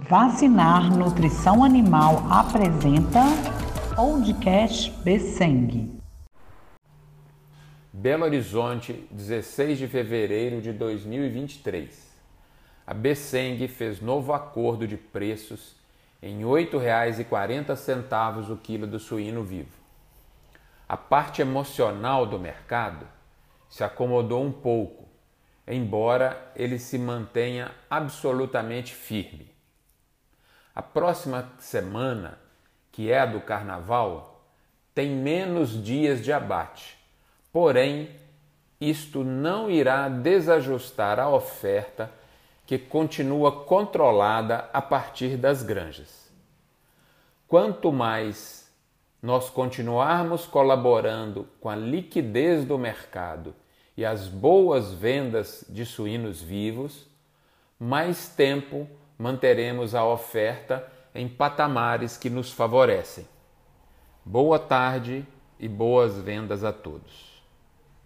Vacinar Nutrição Animal apresenta Podcast Besseng. Belo Horizonte, 16 de fevereiro de 2023. A Besseng fez novo acordo de preços em R$ 8,40 o quilo do suíno vivo. A parte emocional do mercado se acomodou um pouco, embora ele se mantenha absolutamente firme. A próxima semana, que é a do carnaval, tem menos dias de abate. Porém, isto não irá desajustar a oferta que continua controlada a partir das granjas. Quanto mais nós continuarmos colaborando com a liquidez do mercado e as boas vendas de suínos vivos, mais tempo manteremos a oferta em patamares que nos favorecem. Boa tarde e boas vendas a todos.